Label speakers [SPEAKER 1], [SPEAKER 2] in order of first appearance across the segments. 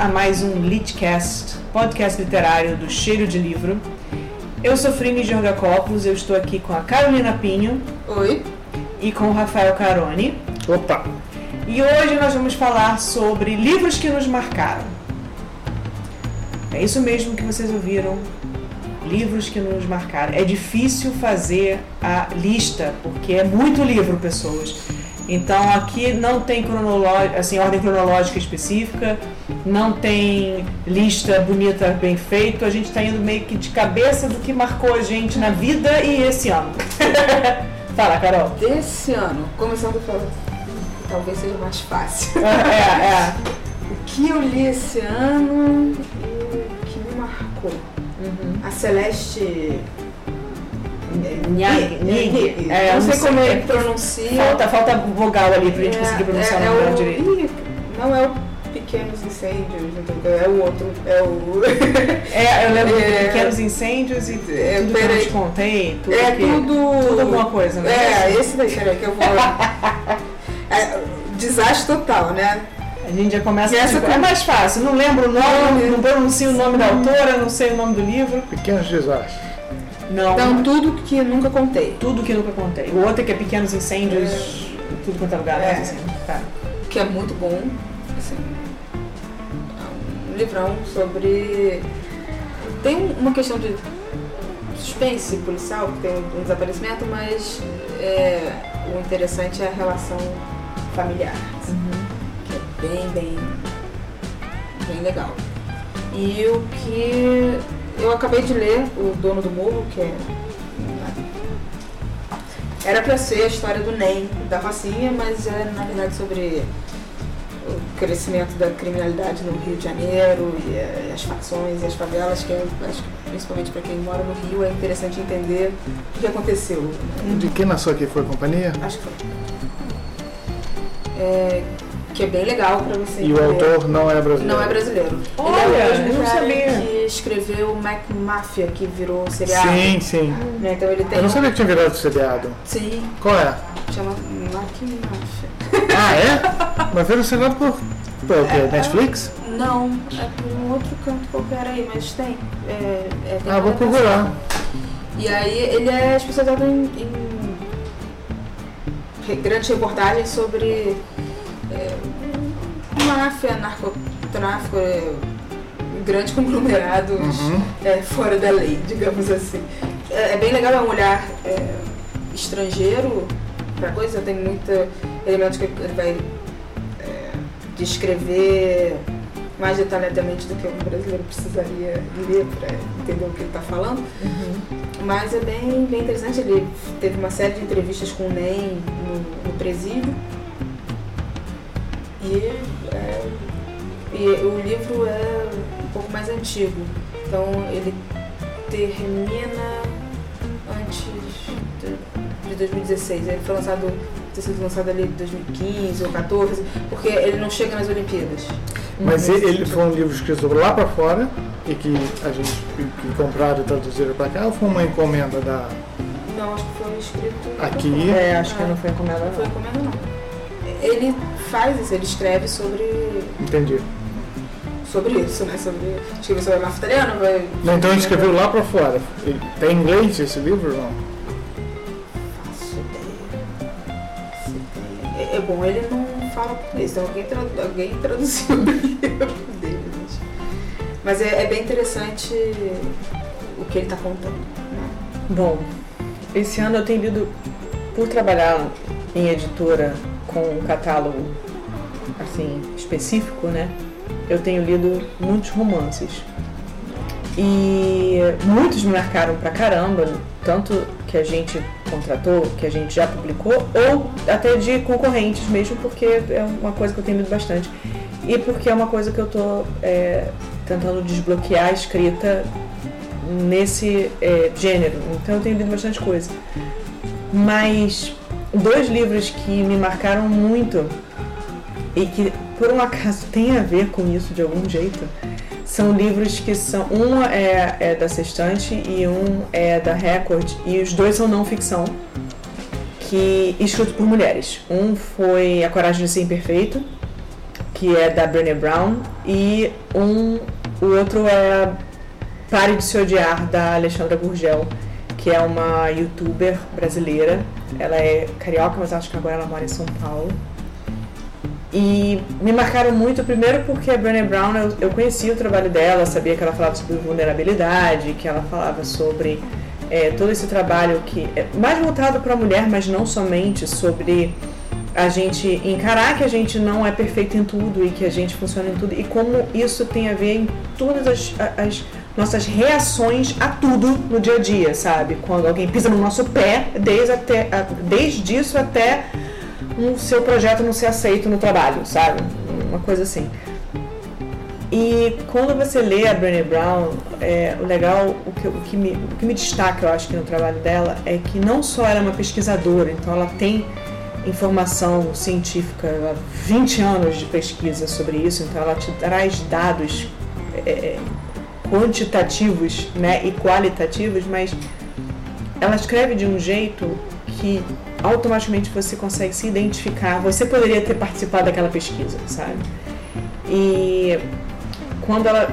[SPEAKER 1] a mais um Litcast, podcast literário do Cheiro de Livro. Eu sou Frine Georgacopoulos, eu estou aqui com a Carolina Pinho.
[SPEAKER 2] Oi.
[SPEAKER 1] E com o Rafael Caroni.
[SPEAKER 3] Opa!
[SPEAKER 1] E hoje nós vamos falar sobre livros que nos marcaram. É isso mesmo que vocês ouviram. Livros que nos marcaram. É difícil fazer a lista, porque é muito livro, pessoas. Então aqui não tem assim, ordem cronológica específica, não tem lista bonita bem feita, a gente está indo meio que de cabeça do que marcou a gente na vida e esse ano. Fala, Carol.
[SPEAKER 2] Desse ano, começando pelo talvez seja mais fácil.
[SPEAKER 1] É, é, é.
[SPEAKER 2] O que eu li esse ano e o que me marcou. Uhum. A Celeste
[SPEAKER 1] Nyang.
[SPEAKER 2] É, não sei como ele pronuncia.
[SPEAKER 1] Falta, falta vogal ali pra gente é, conseguir pronunciar é, o nome direito.
[SPEAKER 2] Não é o Pequenos Incêndios, é o outro. É o.
[SPEAKER 1] é, eu lembro é, de Pequenos Incêndios e é, tudo que eu te contei. Tudo
[SPEAKER 2] é
[SPEAKER 1] que,
[SPEAKER 2] tudo.
[SPEAKER 1] Tudo alguma coisa, né?
[SPEAKER 2] É, esse daí, peraí, que eu vou. é, desastre total, né?
[SPEAKER 1] A gente já começa essa tipo, com... É mais fácil, não lembro o nome, não, não pronuncio o nome da autora, não sei o nome do livro.
[SPEAKER 3] Pequenos desastres.
[SPEAKER 2] Não. Então, tudo que nunca contei.
[SPEAKER 1] Tudo que nunca contei. O outro é que é Pequenos Incêndios, é. tudo quanto é lugar, né?
[SPEAKER 2] Assim, tá. Que é muito bom. Assim, é um livrão sobre. Tem uma questão de suspense policial, que tem um desaparecimento, mas é, o interessante é a relação familiar. Assim, uhum. Que é bem, bem, bem legal. E o que eu acabei de ler O Dono do Morro, que é. Era para ser a história do NEM, da Rocinha, mas é na verdade sobre o crescimento da criminalidade no Rio de Janeiro e eh, as facções e as favelas, que eu acho que principalmente para quem mora no Rio é interessante entender o que aconteceu.
[SPEAKER 3] De quem nasceu aqui foi a companhia?
[SPEAKER 2] Acho que foi. É, que é bem legal para você.
[SPEAKER 3] E o autor não é brasileiro?
[SPEAKER 2] Não é brasileiro.
[SPEAKER 1] Olha, Ele é o mesmo não sabia.
[SPEAKER 2] que escreveu Mac Mafia, que virou seriado.
[SPEAKER 3] Sim, sim.
[SPEAKER 2] Né? Então ele tem
[SPEAKER 3] Eu não sabia que tinha virado seriado.
[SPEAKER 2] Sim.
[SPEAKER 3] Qual é?
[SPEAKER 2] Chama Mac Mafia.
[SPEAKER 3] Ah, é? Mas virou seriado por, por é, quê? Netflix?
[SPEAKER 2] Não, é por um outro canto qualquer aí, mas tem. É, é, tem
[SPEAKER 3] ah, vou procurar.
[SPEAKER 2] E aí ele é especializado em, em grandes reportagens sobre é, máfia, narcotráfico, é, grandes conglomerados uhum. é, fora da lei, digamos assim. É, é bem legal, é um olhar é, estrangeiro para coisa, tem muita elementos que ele vai é, descrever mais detalhadamente do que um brasileiro precisaria ler para entender o que ele está falando. Uhum. Mas é bem, bem interessante. Ele teve uma série de entrevistas com o NEM no, no presídio e, é, e o livro é um pouco mais antigo, então ele termina antes de, de 2016. Ele foi lançado, ter sido lançado ali em 2015 ou 2014, porque ele não chega nas Olimpíadas.
[SPEAKER 3] Mas ele, ele foi um livro escrito lá para fora e que a gente que compraram e traduziram para cá ou foi uma encomenda da.
[SPEAKER 2] Não, acho que foi escrito.
[SPEAKER 3] Aqui?
[SPEAKER 1] É, acho que não foi encomenda.
[SPEAKER 2] Não foi encomenda, não ele faz isso, ele escreve sobre.
[SPEAKER 3] Entendi.
[SPEAKER 2] Sobre isso, né? Sobre. Escreveu sobre a máfia italiana, vai.
[SPEAKER 3] Não, então ele escreveu lá pra fora. Tem inglês esse livro não?
[SPEAKER 2] Faço ideia. É, é bom, ele não fala português, então alguém, tradu alguém traduziu o livro dele. Mas é, é, bem interessante o que ele está contando. Né?
[SPEAKER 1] Bom, esse ano eu tenho lido, por trabalhar em editora com um catálogo assim específico, né? Eu tenho lido muitos romances e muitos me marcaram pra caramba, tanto que a gente contratou, que a gente já publicou, ou até de concorrentes mesmo, porque é uma coisa que eu tenho lido bastante. E porque é uma coisa que eu tô é, tentando desbloquear a escrita nesse é, gênero. Então eu tenho lido bastante coisa. Mas dois livros que me marcaram muito e que por um acaso tem a ver com isso de algum jeito são livros que são um é, é da Sextante e um é da Record e os dois são não ficção que escritos por mulheres um foi A Coragem de Ser Imperfeito que é da Brené Brown, e um, o outro é Pare de Se Odiar, da Alexandra Gurgel, que é uma youtuber brasileira. Ela é carioca, mas acho que agora ela mora em São Paulo. E me marcaram muito, primeiro porque a Brené Brown, eu, eu conhecia o trabalho dela, sabia que ela falava sobre vulnerabilidade, que ela falava sobre é, todo esse trabalho que é mais voltado para a mulher, mas não somente sobre a gente encarar que a gente não é perfeito em tudo e que a gente funciona em tudo e como isso tem a ver em todas as, as nossas reações a tudo no dia a dia, sabe? Quando alguém pisa no nosso pé, desde, até, desde isso até um seu projeto não ser aceito no trabalho, sabe? Uma coisa assim. E quando você lê a Brené Brown, é, o legal, o que, o, que me, o que me destaca, eu acho que no trabalho dela, é que não só ela é uma pesquisadora, então ela tem informação científica, 20 anos de pesquisa sobre isso, então ela te traz dados é, é, quantitativos né, e qualitativos, mas ela escreve de um jeito que automaticamente você consegue se identificar. Você poderia ter participado daquela pesquisa, sabe? E quando ela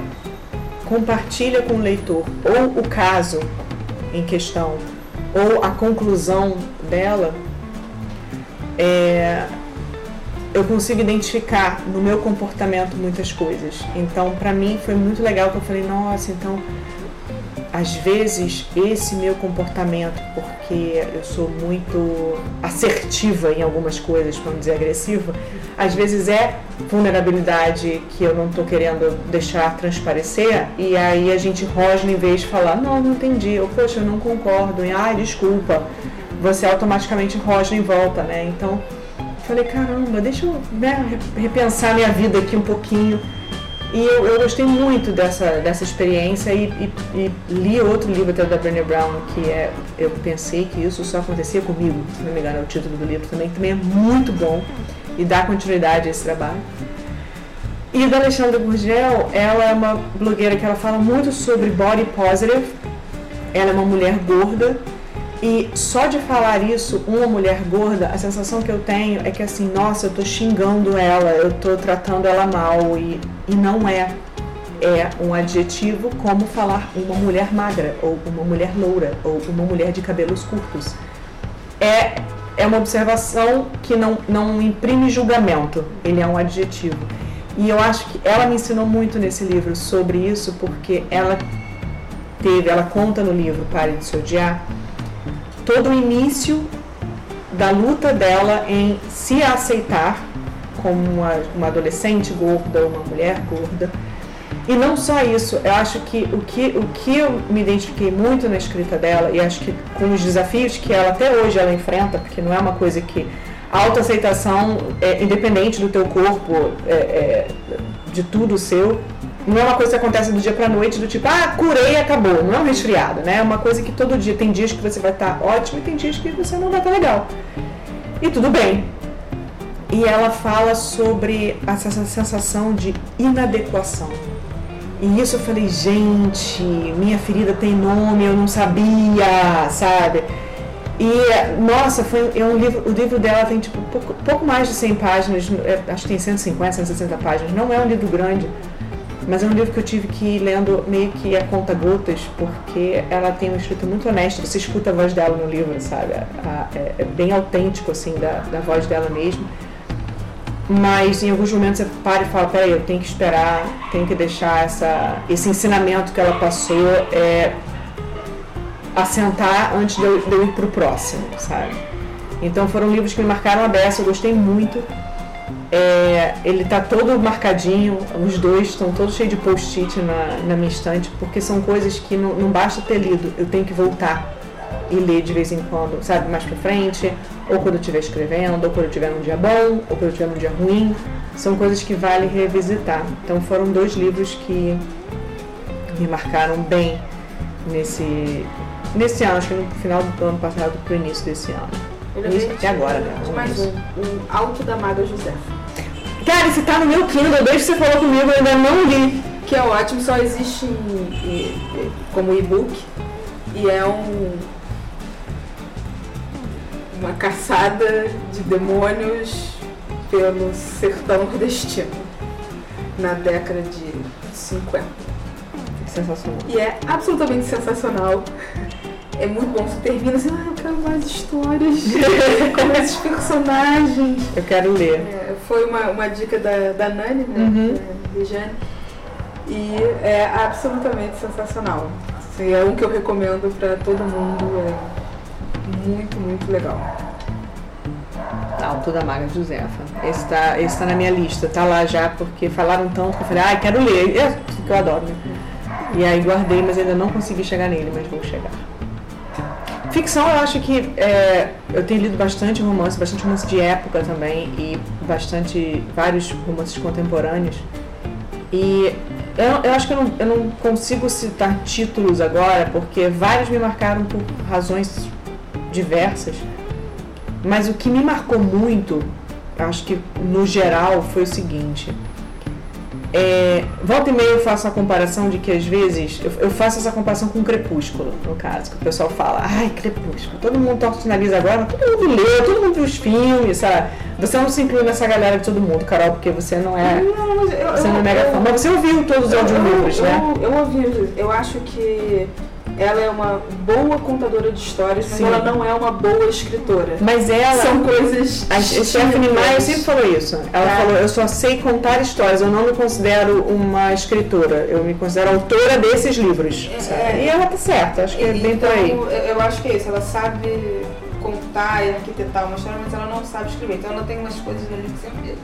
[SPEAKER 1] compartilha com o leitor ou o caso em questão ou a conclusão dela, é, eu consigo identificar no meu comportamento muitas coisas. Então, para mim foi muito legal que eu falei, nossa, então às vezes esse meu comportamento, porque eu sou muito assertiva em algumas coisas, para não dizer agressiva, às vezes é vulnerabilidade que eu não estou querendo deixar transparecer e aí a gente rosna em vez de falar, não, não entendi, ou poxa, eu não concordo, e ai, desculpa, você automaticamente rosna em volta, né? Então, falei, caramba, deixa eu né, repensar minha vida aqui um pouquinho e eu, eu, gostei muito dessa, dessa experiência e, e, e, li outro livro até da Brené Brown, que é Eu Pensei que Isso Só Acontecia Comigo, se não me engano é o título do livro também, que também é muito bom e dá continuidade a esse trabalho. E da Alexandra Gurgel, ela é uma blogueira que ela fala muito sobre body positive, ela é uma mulher gorda e só de falar isso, uma mulher gorda, a sensação que eu tenho é que assim, nossa, eu tô xingando ela, eu tô tratando ela mal e, e não é. É um adjetivo como falar uma mulher magra, ou uma mulher loura, ou uma mulher de cabelos curtos. É, é uma observação que não, não imprime julgamento, ele é um adjetivo. E eu acho que ela me ensinou muito nesse livro sobre isso, porque ela teve, ela conta no livro Pare de Se Odiar, todo o início da luta dela em se aceitar como uma, uma adolescente gorda, uma mulher gorda. E não só isso, eu acho que o, que o que eu me identifiquei muito na escrita dela, e acho que com os desafios que ela até hoje ela enfrenta, porque não é uma coisa que a autoaceitação, é, independente do teu corpo, é, é, de tudo seu, não é uma coisa que acontece do dia pra noite, do tipo, ah, curei e acabou. Não é um resfriado, né? É uma coisa que todo dia, tem dias que você vai estar ótimo e tem dias que você não vai estar legal. E tudo bem. E ela fala sobre essa sensação de inadequação. E isso eu falei, gente, minha ferida tem nome, eu não sabia, sabe? E, nossa, foi é um livro, o livro dela tem tipo pouco, pouco mais de 100 páginas, é, acho que tem 150, 160 páginas, não é um livro grande, mas é um livro que eu tive que ir lendo meio que a conta gotas, porque ela tem uma escrita muito honesta, você escuta a voz dela no livro, sabe? A, a, é, é, bem autêntico, assim, da, da voz dela mesmo. Mas em alguns momentos você para e fala, peraí, eu tenho que esperar, tenho que deixar essa, esse ensinamento que ela passou é, assentar antes de eu, de eu ir pro próximo, sabe? Então foram livros que me marcaram a beça, eu gostei muito. É, ele tá todo marcadinho, os dois estão todos cheios de post-it na, na minha estante, porque são coisas que não, não basta ter lido, eu tenho que voltar e ler de vez em quando, sabe, mais pra frente, ou quando eu estiver escrevendo, ou quando eu estiver num dia bom, ou quando eu estiver num dia ruim. São coisas que vale revisitar. Então foram dois livros que me marcaram bem nesse, nesse ano, acho que no final do ano passado para o início desse ano. Isso até agora, né?
[SPEAKER 2] Mais um, um Alto da Maga José.
[SPEAKER 1] Cara, esse tá no meu Kindle, desde que você falou comigo, eu ainda não li.
[SPEAKER 2] Que é ótimo, só existe em, em, como e-book. E é um. Uma caçada de demônios pelo sertão nordestino. na década de 50.
[SPEAKER 1] Sensacional.
[SPEAKER 2] E é absolutamente sensacional. É muito bom. Você termina assim, ah, eu quero mais histórias com esses personagens.
[SPEAKER 1] Eu quero ler.
[SPEAKER 2] É, foi uma, uma dica da, da Nani, né?
[SPEAKER 1] Uhum.
[SPEAKER 2] Da Regiane. E é absolutamente sensacional. Assim, é um que eu recomendo para todo mundo. É muito, muito legal.
[SPEAKER 1] Alto da Maga Josefa. Esse tá, esse tá na minha lista, tá lá já, porque falaram tanto que eu falei, ai, quero ler. É, que eu adoro, né? E aí guardei, mas ainda não consegui chegar nele, mas vou chegar. Ficção, eu acho que é, eu tenho lido bastante romance, bastante romance de época também e bastante vários romances contemporâneos. E eu, eu acho que eu não, eu não consigo citar títulos agora, porque vários me marcaram por razões diversas. Mas o que me marcou muito, acho que no geral, foi o seguinte. É, volta e meia eu faço a comparação de que às vezes eu, eu faço essa comparação com Crepúsculo, no caso, que o pessoal fala, ai, Crepúsculo, todo mundo torce o nariz agora, mas todo mundo leu, todo mundo viu os filmes, sabe? Você não se inclui nessa galera de todo mundo, Carol, porque você não é.
[SPEAKER 2] Não, mas eu,
[SPEAKER 1] Você não é
[SPEAKER 2] eu-
[SPEAKER 1] mega
[SPEAKER 2] eu-
[SPEAKER 1] fã. Mas você ouviu todos os
[SPEAKER 2] eu-
[SPEAKER 1] audiolivros,
[SPEAKER 2] eu,
[SPEAKER 1] né?
[SPEAKER 2] Eu, eu ouvi, eu acho que ela é uma boa contadora de histórias, mas
[SPEAKER 1] Sim.
[SPEAKER 2] ela não é uma boa escritora.
[SPEAKER 1] Mas ela.
[SPEAKER 2] São coisas.
[SPEAKER 1] A Stephanie Meyer sempre falou isso. Ela
[SPEAKER 2] Tá.
[SPEAKER 1] falou, eu só sei contar histórias, eu não me considero uma escritora, eu me considero autora desses livros.
[SPEAKER 2] É, é.
[SPEAKER 1] E ela tá certa, acho que é bem por aí.
[SPEAKER 2] Então, eu- acho que é isso. Ela sabe contar e arquitetar uma história, mas ela não sabe escrever. Então ela tem umas coisas ali que sempre.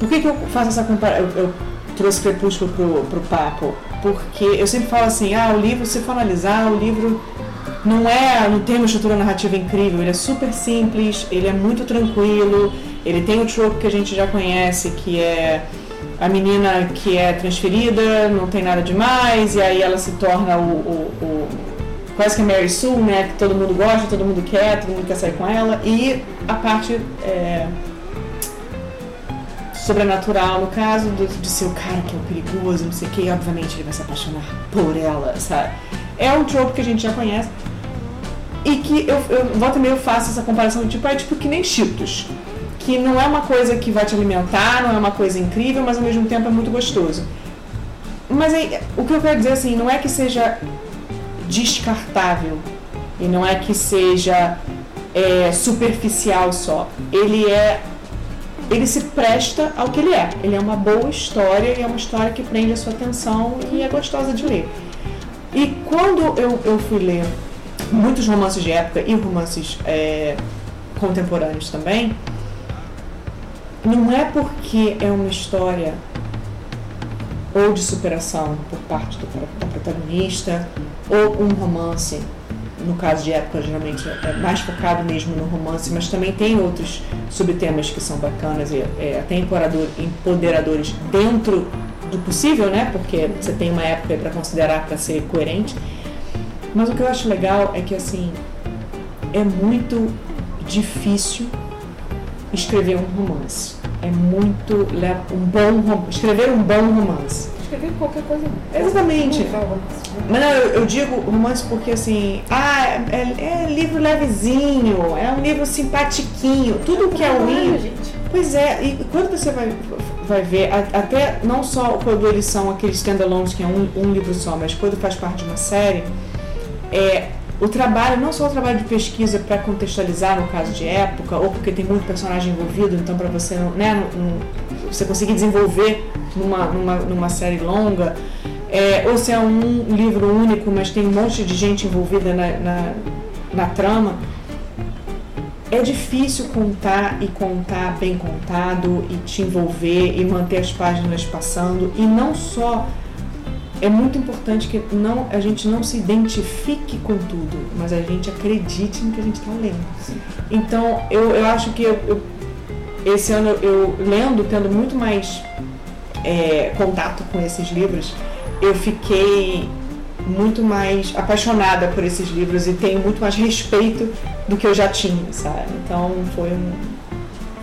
[SPEAKER 1] Por que, que eu faço essa comparação? Eu, eu trouxe Crepúsculo pro, pro papo? Porque eu sempre falo assim, ah, o livro, se for analisar, o livro não é, não tem uma estrutura narrativa incrível, ele é super simples, ele é muito tranquilo, ele tem o trope que a gente já conhece, que é a menina que é transferida, não tem nada demais, e aí ela se torna o, o- o- quase que a Mary Sue, né? Que todo mundo gosta, todo mundo quer, todo mundo quer sair com ela, e a parte é, sobrenatural, no caso do, de ser o cara que é o perigoso, não sei o que, obviamente ele vai se apaixonar por ela, sabe? É um trope que a gente já conhece. E que eu, eu volta e meia eu faço essa comparação, tipo, é tipo que nem Cheetos. Que não é uma coisa que vai te alimentar, não é uma coisa incrível, mas ao mesmo tempo é muito gostoso. Mas aí, o que eu quero dizer assim, não é que seja descartável e não é que seja é, superficial só. Ele é ele se presta ao que ele é. Ele é uma boa história e é uma história que prende a sua atenção e é gostosa de ler. E quando eu, eu fui ler muitos romances de época e romances é, contemporâneos também, não é porque é uma história ou de superação por parte do, da protagonista, ou um romance, no caso de época, geralmente é mais focado mesmo no romance, mas também tem outros subtemas que são bacanas e é, até empoderador- empoderadores dentro do possível, né? Porque você tem uma época para considerar para ser coerente. Mas o que eu acho legal é que assim é muito difícil escrever um romance. É muito um bom escrever um bom romance.
[SPEAKER 2] Escrever qualquer coisa.
[SPEAKER 1] Exatamente. Mas não, eu, eu digo romance porque assim, ah, é, é livro levezinho, é um livro simpatiquinho, tudo que é ruim.
[SPEAKER 2] gente.
[SPEAKER 1] Pois é, e quando você vai, vai ver, até não só quando eles são aqueles standalones que é um, um livro só, mas quando faz parte de uma série, é, o trabalho, não só o trabalho de pesquisa para contextualizar no caso de época, ou porque tem muito personagem envolvido, então para você não, né, não- não- você conseguir desenvolver numa, numa, numa série longa, é, ou se é um livro único, mas tem um monte de gente envolvida na, na, na trama, é difícil contar e contar bem contado e te envolver e manter as páginas passando e não só é muito importante que não, a gente não se identifique com tudo, mas a gente acredite no que a gente está lendo. Então, eu, eu acho que eu, eu- esse ano eu lendo, tendo muito mais é, contato com esses livros, eu fiquei muito mais apaixonada por esses livros e tenho muito mais respeito do que eu já tinha, sabe? Então foi um,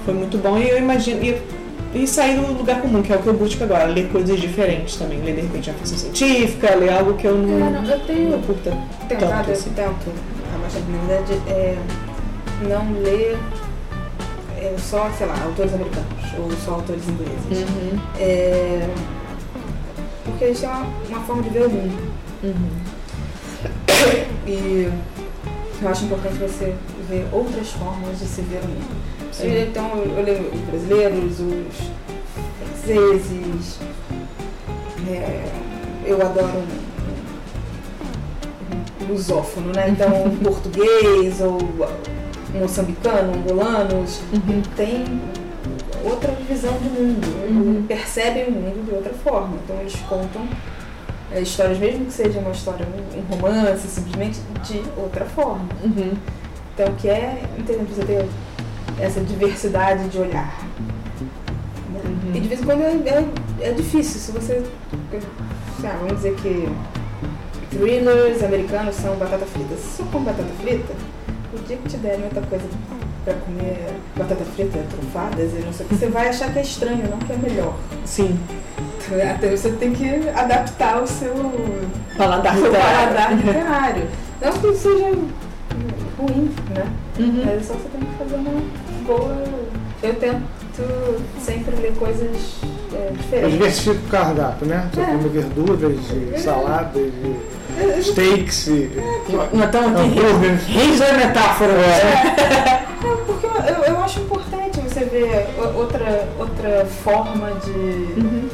[SPEAKER 1] foi muito bom e eu imagino e, e sair do lugar comum, que é o que eu busco agora, ler coisas diferentes também, ler de repente uma ficção científica, ler algo que eu não,
[SPEAKER 2] É, não, eu tenho
[SPEAKER 1] não curta
[SPEAKER 2] tentado,
[SPEAKER 1] tanto assim.
[SPEAKER 2] tento, a verdade, é não ler só, sei lá, autores americanos ou só autores ingleses.
[SPEAKER 1] Uhum.
[SPEAKER 2] É, porque gente tem uma, uma forma de ver o mundo.
[SPEAKER 1] Uhum.
[SPEAKER 2] E eu acho importante você ver outras formas de se ver o mundo. Então eu leio os brasileiros, os franceses, é, eu adoro lusófono, né? Então português ou moçambicano, angolanos,
[SPEAKER 1] Uhum.
[SPEAKER 2] tem outra visão de mundo,
[SPEAKER 1] Uhum.
[SPEAKER 2] percebem o mundo de outra forma. Então eles contam é, histórias, mesmo que seja uma história, um romance, simplesmente de outra forma.
[SPEAKER 1] Uhum.
[SPEAKER 2] Então que é interessante você ter essa diversidade de olhar. né?
[SPEAKER 1] Uhum.
[SPEAKER 2] E de vez em quando é, é, é difícil, se você. lá, vamos dizer que thrillers americanos são batata frita. Se você come batata frita, o dia que te der muita coisa pra comer batata frita, trufadas e não sei o que, você vai achar que é estranho, não que é melhor.
[SPEAKER 1] Sim.
[SPEAKER 2] Então, Até você tem que adaptar o seu,
[SPEAKER 1] Paladar
[SPEAKER 2] seu paladar literário. Não que seja ruim, né?
[SPEAKER 1] Uhum.
[SPEAKER 2] Mas só você tem que fazer uma boa. Eu tento sempre ler coisas é,
[SPEAKER 3] Eu
[SPEAKER 2] diferentes.
[SPEAKER 3] diversifico o cardápio, né? Você
[SPEAKER 2] É.
[SPEAKER 3] come verduras, de saladas, de steaks, e
[SPEAKER 1] Não é tão. Reis da metáfora agora.
[SPEAKER 2] É, porque eu, eu, eu acho importante você ver outra, outra forma de,
[SPEAKER 1] Uhum.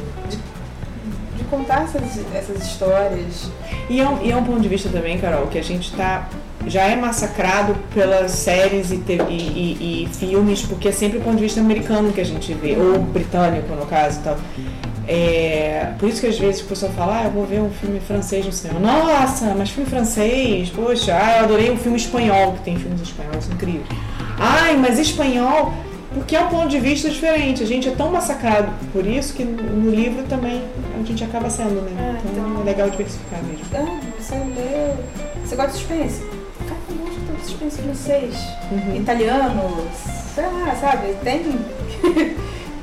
[SPEAKER 2] de contar essas, essas histórias.
[SPEAKER 1] E é, um, e é um ponto de vista também, Carol, que a gente tá já é massacrado pelas séries e, te- e- e- e filmes, porque é sempre o ponto de vista americano que a gente vê, ou britânico no caso e tal. É, por isso que às vezes o pessoal fala, ah, eu vou ver um filme francês no cinema. Nossa, mas filme francês, poxa, ah, eu adorei um filme espanhol, que tem filmes espanhóis incríveis. Ai, mas espanhol, porque é um ponto de vista diferente. A gente é tão massacrado por isso que no livro também a gente acaba sendo, né?
[SPEAKER 2] É,
[SPEAKER 1] Então
[SPEAKER 2] então-
[SPEAKER 1] é legal diversificar mesmo.
[SPEAKER 2] Ah, você lê. Você gosta de suspense? De suspense francês,
[SPEAKER 1] Uhum.
[SPEAKER 2] italiano, sei lá, sabe? Tem.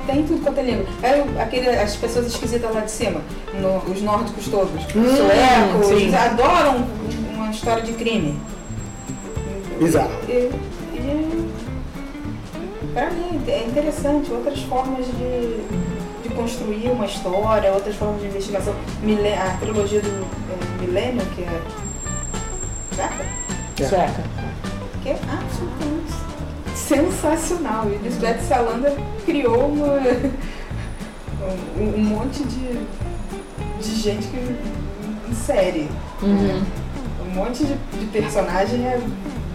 [SPEAKER 2] Tem tudo quanto é língua. Aí, aquele, as pessoas esquisitas lá de cima, no- os nórdicos todos,
[SPEAKER 1] Hum,
[SPEAKER 2] suecos,
[SPEAKER 1] sim.
[SPEAKER 2] eles adoram uma história de crime.
[SPEAKER 3] Bizarro.
[SPEAKER 2] E, e pra mim é interessante outras formas de, de construir uma história, outras formas de investigação. Mile- a trilogia do é, Milênio, que é. Sueca?
[SPEAKER 3] É.
[SPEAKER 1] Sueca.
[SPEAKER 2] Que é absolutamente sensacional. E Lisbeth Salander criou uma, um, um monte de, de gente que, em série.
[SPEAKER 1] Uhum.
[SPEAKER 2] Um monte de, de personagem é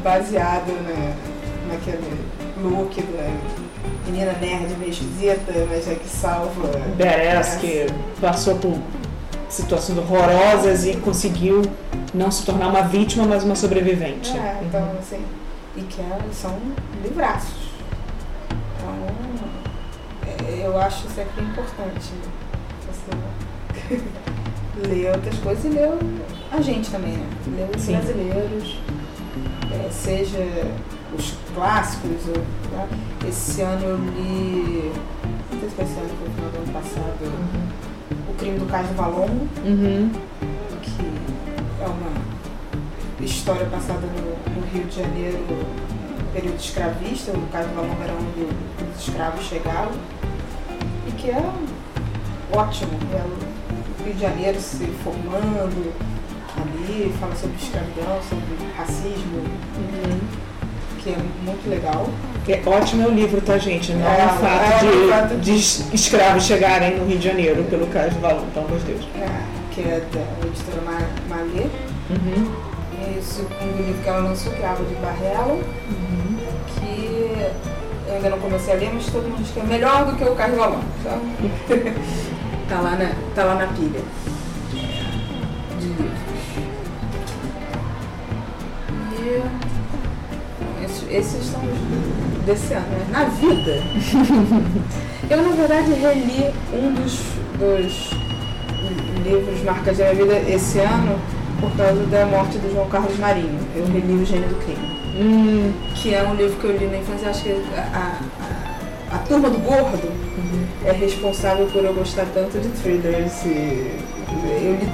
[SPEAKER 2] baseado na, naquele look da menina nerd meio esquisita, mas é que salva.
[SPEAKER 1] Badass que passou por situações horrorosas e conseguiu não se tornar uma vítima, mas uma sobrevivente.
[SPEAKER 2] É, então assim. E que é- são livraços. Então, é, eu acho sempre importante você ler outras coisas e ler a gente também, né? Ler os
[SPEAKER 1] Sim.
[SPEAKER 2] brasileiros, é, seja os clássicos. ou- tá? Esse ano eu li. Não sei se foi esse ano, foi no ano passado. O Crime do Caso Valongo,
[SPEAKER 1] Uhum.
[SPEAKER 2] que é uma história passada no, no Rio de Janeiro, no período escravista, o caso do Valongo era onde os escravos chegavam, e que é ótimo, é o Rio de Janeiro se formando ali, fala sobre escravidão, sobre racismo,
[SPEAKER 1] Uhum.
[SPEAKER 2] Que é muito legal.
[SPEAKER 1] Que é ótimo é o livro, tá, gente? Não
[SPEAKER 2] É,
[SPEAKER 1] é, o fato,
[SPEAKER 2] é
[SPEAKER 1] de,
[SPEAKER 2] fato
[SPEAKER 1] de es- escravos chegarem no Rio de Janeiro pelo caso do Valão, pelo amor de Deus.
[SPEAKER 2] É, que é da editora Ma- Malê,
[SPEAKER 1] Uhum.
[SPEAKER 2] e o segundo livro que ela lançou, que é Água de Barrela,
[SPEAKER 1] Uhum.
[SPEAKER 2] que eu ainda não comecei a ler, mas todo mundo diz que é melhor do que o Carlos Valão. Então, tá, lá na, tá lá na pilha esses, são os desse ano, né? Na vida, eu na verdade reli um dos, dos livros marcas da minha vida esse ano por causa da morte do João Carlos Marinho. Eu reli O Gênio do Crime.
[SPEAKER 1] Hum,
[SPEAKER 2] que é um livro que eu li na infância, acho que a, a, a Turma do Gordo é responsável por eu gostar tanto de thrillers e eu li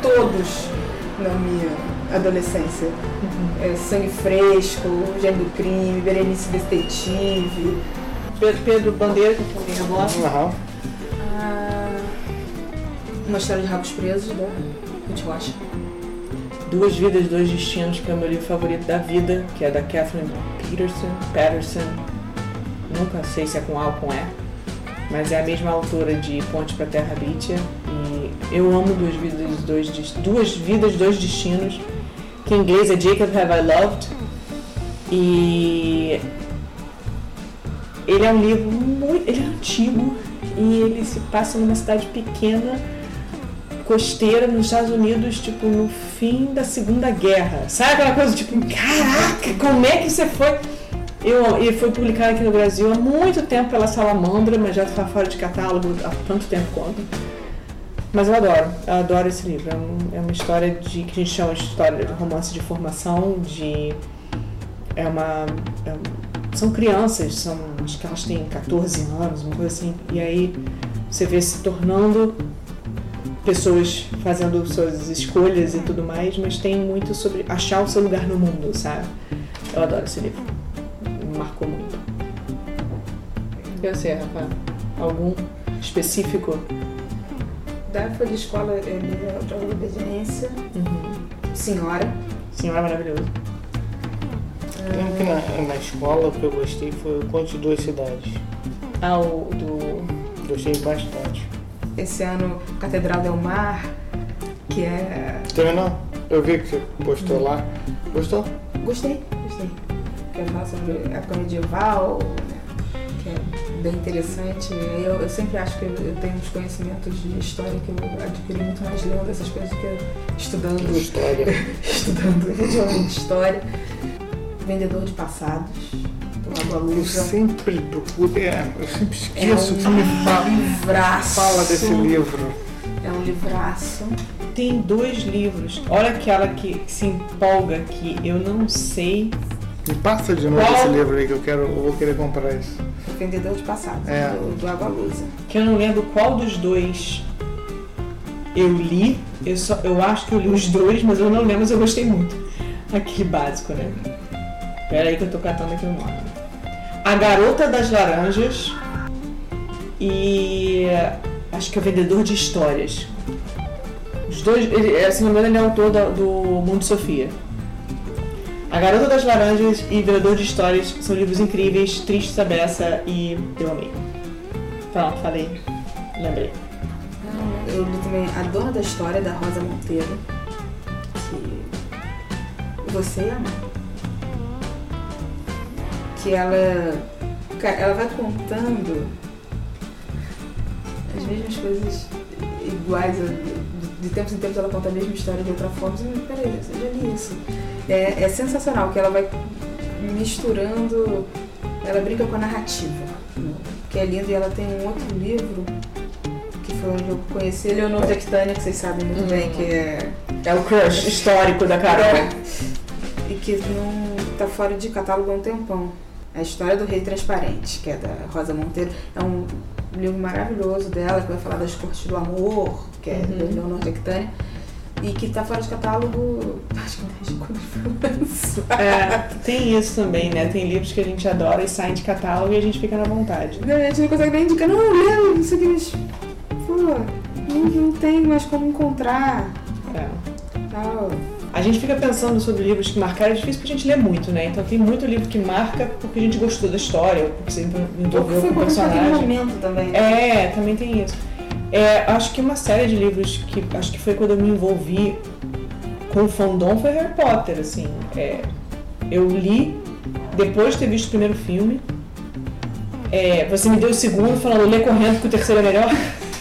[SPEAKER 2] todos na minha adolescência. É, Sangue Fresco, Gênio do Crime, Berenice Detetive.
[SPEAKER 1] Pedro, Pedro Bandeira, que eu gosto.
[SPEAKER 3] Aham.
[SPEAKER 2] Ah, uma história de rabos presos, da Ruth Rocha.
[SPEAKER 1] Duas Vidas, Dois Destinos, que é o meu livro favorito da vida, que é da Kathleen Peterson. Patterson. Nunca sei se é com A ou com E. Mas é a mesma autora de Ponte para Terra Bítia. E eu amo Duas Vidas, Dois, Duas Vidas, Dois Destinos, que em inglês é Jacob Have I Loved. E ele é um livro muito. ele é antigo e ele se passa numa cidade pequena costeira nos Estados Unidos, tipo, no fim da Segunda Guerra. Sabe aquela coisa, tipo, caraca, como é que você foi? Eu, e foi publicado aqui no Brasil há muito tempo pela Salamandra, mas já está fora de catálogo há tanto tempo quanto. Mas eu adoro, eu adoro esse livro. É, um- é uma história de que a gente chama de história de romance de formação, de. É uma. é são crianças, são, acho que elas têm 14 anos, uma coisa assim. E aí você vê se tornando pessoas fazendo suas escolhas e tudo mais, mas tem muito sobre achar o seu lugar no mundo, sabe? Eu adoro esse livro. Me marcou muito. E você, Rafa? Algum específico?
[SPEAKER 2] Da época de escola, é de Obediência,
[SPEAKER 1] Uhum.
[SPEAKER 2] Senhora.
[SPEAKER 1] Senhora maravilhoso.
[SPEAKER 3] Lembro que na, na escola o que eu gostei foi o Conte de Duas Cidades.
[SPEAKER 1] Ah, o do.
[SPEAKER 3] Gostei bastante.
[SPEAKER 2] Esse ano, Catedral Del Mar, que é.
[SPEAKER 3] Terminou? Eu vi que você postou lá. Gostou?
[SPEAKER 2] Gostei, gostei. Que é falar sobre época medieval, é bem interessante. Eu, eu sempre acho que eu, eu tenho uns conhecimentos de história que eu adquiri muito mais lendo essas coisas do que estudando,
[SPEAKER 3] História.
[SPEAKER 2] estudando efetivamente história. Vendedor de passados,
[SPEAKER 3] Eu sempre procuro. É, eu sempre
[SPEAKER 2] É
[SPEAKER 3] esqueço que
[SPEAKER 2] um
[SPEAKER 3] me fala.
[SPEAKER 2] livraço.
[SPEAKER 3] Fala desse livro.
[SPEAKER 2] É um livraço.
[SPEAKER 1] Tem dois livros. Olha aquela que se empolga que eu não sei.
[SPEAKER 3] Me passa de novo
[SPEAKER 1] Qual?
[SPEAKER 3] esse livro aí que eu quero. Eu vou querer comprar isso.
[SPEAKER 2] Vendedor de passados,
[SPEAKER 3] É.
[SPEAKER 2] do, do Água Lusa.
[SPEAKER 1] que eu não lembro qual dos dois eu li. Eu, só, eu acho que eu li os dois, mas eu não lembro, mas eu gostei muito. Aquele básico, né? Pera aí que eu tô catando aqui o nome. A Garota das Laranjas e acho que é o Vendedor de Histórias. Os dois, ele, é, se não me engano, ele é autor do, do Mundo Sofia. A Garota das Laranjas e Vendedor de Histórias são livros incríveis, tristes a beça e eu amei. Pronto, falei. Lembrei.
[SPEAKER 2] Eu li também A Dona da História, da Rosa Monteiro. Que você ama. Que ela. Ela vai contando as mesmas coisas iguais. De, tempos em tempos ela conta a mesma história de outra forma. Você, peraí, eu já li isso. É, é sensacional que ela vai misturando. Ela brinca com a narrativa. Que é lindo e ela tem um outro livro que foi onde eu conheci Leonor Tectânia, que vocês sabem muito
[SPEAKER 1] Hum.
[SPEAKER 2] bem, que é.
[SPEAKER 1] É o crush histórico da Carol.
[SPEAKER 2] É, e que não tá fora de catálogo há um tempão. A história do Rei Transparente, que é da Rosa Monteiro. É um livro maravilhoso dela, que vai falar das cortes do amor, que é
[SPEAKER 1] Uhum.
[SPEAKER 2] da Leonor Tectânia. E que tá fora de catálogo, acho que desde quando foi lançado.
[SPEAKER 1] É, tem isso também, né? Tem livros que a gente adora e saem de catálogo e a gente fica na vontade.
[SPEAKER 2] A gente não consegue nem indicar, não, lembro, não sei o que, mas. Pô, não, não tem mais como encontrar.
[SPEAKER 1] É.
[SPEAKER 2] Tal.
[SPEAKER 1] A gente fica pensando sobre livros que marcaram, é difícil porque a gente lê muito, né? Então tem muito livro que marca porque a gente gostou da história, ou porque você
[SPEAKER 2] Ou
[SPEAKER 1] envolveu
[SPEAKER 2] foi
[SPEAKER 1] com o personagem.
[SPEAKER 2] momento também. né?
[SPEAKER 1] É, também tem isso. É, acho que uma série de livros que acho que foi quando eu me envolvi com o fandom foi Harry Potter, assim. É, eu li depois de ter visto o primeiro filme. É, você me deu o segundo falando lê correndo que o terceiro é melhor.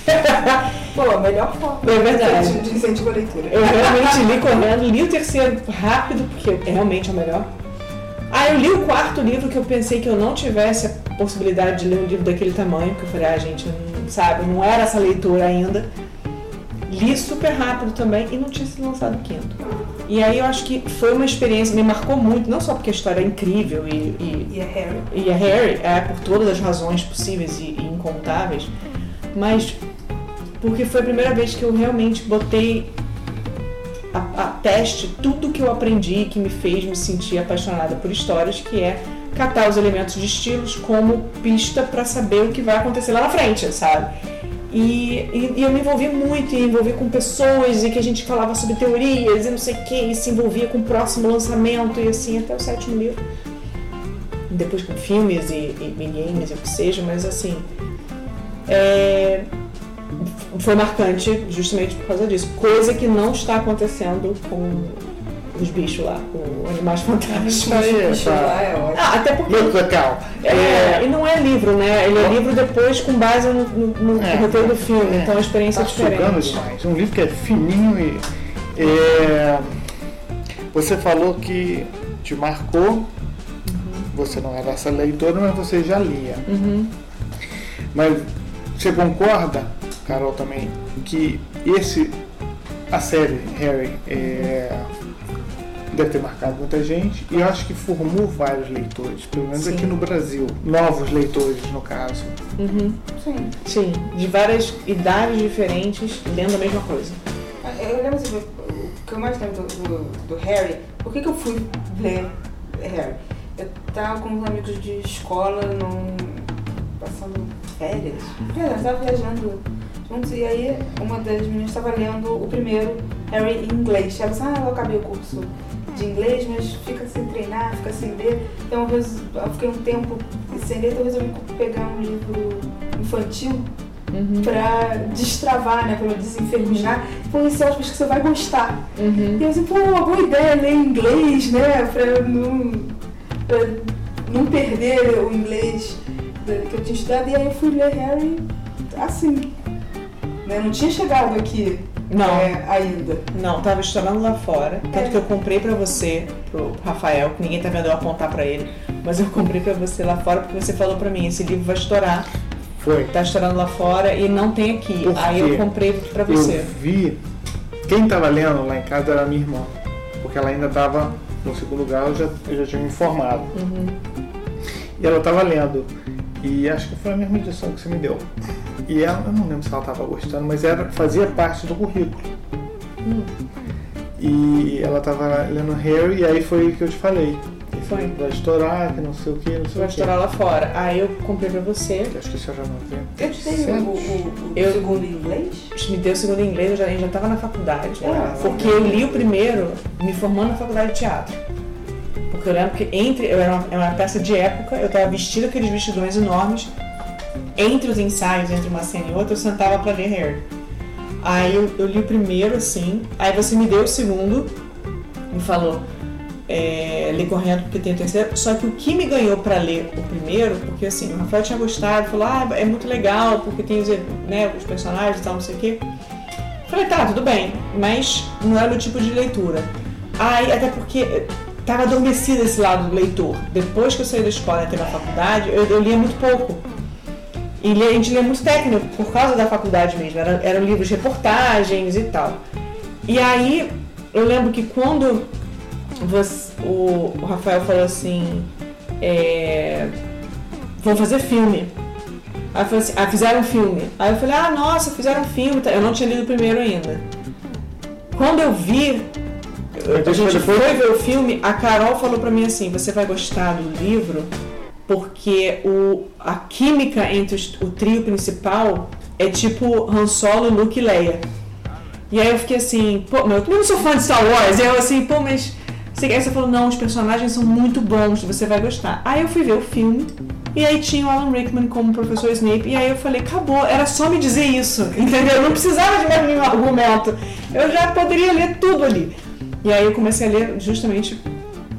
[SPEAKER 2] Pô, a melhor forma
[SPEAKER 1] É verdade.
[SPEAKER 2] de incentivo à leitura.
[SPEAKER 1] Eu realmente li correndo, li o terceiro rápido, porque é realmente o melhor. Ah, eu li o quarto livro que eu pensei que eu não tivesse a possibilidade de ler um livro daquele tamanho, que eu falei, ah, gente, eu não, sabe, não era essa leitura ainda. Li super rápido também e não tinha sido lançado o quinto. E aí eu acho que foi uma experiência, me marcou muito, não só porque a história é incrível e, e
[SPEAKER 2] E a Harry.
[SPEAKER 1] e a Harry é por todas as razões possíveis e, e incontáveis, mas porque foi a primeira vez que eu realmente botei ateste tudo que eu aprendi que me fez me sentir apaixonada por histórias, que é catar os elementos de estilos como pista para saber o que vai acontecer lá na frente, sabe? E, e, e, eu me envolvi muito, e envolvi com pessoas, e que a gente falava sobre teorias e não sei o que, e se envolvia com o próximo lançamento, e assim, até o sétimo livro. Depois com filmes e, e, e games e o que seja, mas assim. É, foi marcante justamente por causa disso. Coisa que não está acontecendo com os bichos lá, com Animais Fantásticos.
[SPEAKER 2] Os lá é ótimo.
[SPEAKER 1] Ah, até porque.
[SPEAKER 3] legal.
[SPEAKER 1] É, é, e não é livro, né? Ele é livro depois com base no, no, no é, roteiro do filme, é, então a experiência é
[SPEAKER 3] tá
[SPEAKER 1] é diferente.
[SPEAKER 3] demais. Um livro que é fininho e. É, você falou que te marcou, uhum. você não era essa leitora, mas você já lia.
[SPEAKER 1] Uhum.
[SPEAKER 3] Mas você concorda, Carol, também, que esse. A série Harry é, deve ter marcado muita gente e eu acho que formou vários leitores, pelo menos Sim. aqui no Brasil, novos leitores no caso.
[SPEAKER 1] Uhum.
[SPEAKER 2] Sim.
[SPEAKER 1] Sim, de várias idades diferentes, lendo a mesma coisa.
[SPEAKER 2] Eu lembro assim, o que eu mais lembro do, do, do, Harry, por que, que eu fui ler Harry? Eu tava com uns amigos de escola num, passando férias, eu tava viajando juntos e aí uma das meninas estava lendo o primeiro Harry em inglês. Ela disse, ah, eu acabei o curso de inglês, mas fica sem treinar, fica sem ler. Então eu, eu fiquei um tempo sem ler, então eu resolvi pegar um livro infantil
[SPEAKER 1] uhum.
[SPEAKER 2] pra destravar, né? Pra desenferrujar. Pô, esse acho que você vai gostar.
[SPEAKER 1] Uhum.
[SPEAKER 2] E eu assim, pô, uma boa ideia ler inglês, né? Pra não, pra não perder o inglês que eu tinha estudado. E aí eu fui ler Harry assim. Né? Não tinha chegado aqui
[SPEAKER 1] não.
[SPEAKER 2] É, ainda.
[SPEAKER 1] Não, tava estourando lá fora. Tanto é. que eu comprei pra você, pro Rafael, que ninguém tá vendo eu apontar pra ele, mas eu comprei pra você lá fora porque você falou pra mim, esse livro vai estourar.
[SPEAKER 3] Foi.
[SPEAKER 1] Tá estourando lá fora e não tem aqui. Aí eu comprei pra você.
[SPEAKER 3] Eu vi. Quem tava lendo lá em casa era a minha irmã. Porque ela ainda tava no segundo lugar, eu já, eu já tinha me informado.
[SPEAKER 1] Uhum.
[SPEAKER 3] E ela tava lendo. E acho que foi a mesma edição que você me deu. E ela, eu não lembro se ela estava gostando, mas era, fazia parte do currículo.
[SPEAKER 1] Hum.
[SPEAKER 3] E ela estava lendo Harry, e aí foi o que eu te falei.
[SPEAKER 1] Foi.
[SPEAKER 3] Vai estourar, que não sei o que, não sei
[SPEAKER 1] Vai
[SPEAKER 3] o
[SPEAKER 1] estourar lá fora. Aí eu comprei pra você.
[SPEAKER 3] Eu acho que isso eu já não vi.
[SPEAKER 2] Eu te dei o, o, o,
[SPEAKER 1] eu,
[SPEAKER 2] segundo em inglês?
[SPEAKER 1] Me deu o segundo em inglês, eu já, já tava na faculdade. Ah, porque eu li o primeiro me formando na faculdade de teatro. Porque eu lembro que entre. Eu era uma, era uma peça de época, eu tava vestida aqueles vestidões enormes entre os ensaios, entre uma cena e outra, eu sentava para ler Harry. Aí eu, eu, li o primeiro, assim, aí você me deu o segundo, me falou, é, ler correndo porque tem o terceiro. Só que o que me ganhou para ler o primeiro, porque assim, o Rafael tinha gostado, falou, ah, é muito legal, porque tem os, né, os personagens e tal, não sei o quê. Falei, tá, tudo bem, mas não era o tipo de leitura. Aí, até porque tava adormecido esse lado do leitor. Depois que eu saí da escola e entrei na faculdade, eu, eu lia muito pouco. E a gente lia muito técnico por causa da faculdade mesmo. Era, eram livros de reportagens e tal. E aí eu lembro que quando você, o, o, Rafael falou assim, é, vão fazer filme. Aí eu assim, ah, fizeram um filme. Aí eu falei, ah, nossa, fizeram um filme. Eu não tinha lido o primeiro ainda. Quando eu vi, a gente foi ver o filme, a Carol falou pra mim assim, você vai gostar do livro porque o, a química entre os, o trio principal é tipo Han Solo, Luke e Leia. E aí eu fiquei assim, pô, eu não sou fã de Star Wars. E eu assim, pô, mas. Aí você falou, não, os personagens são muito bons, você vai gostar. Aí eu fui ver o filme, e aí tinha o Alan Rickman como professor Snape, e aí eu falei, acabou, era só me dizer isso, entendeu? Eu não precisava de mais nenhum argumento. Eu já poderia ler tudo ali. E aí eu comecei a ler justamente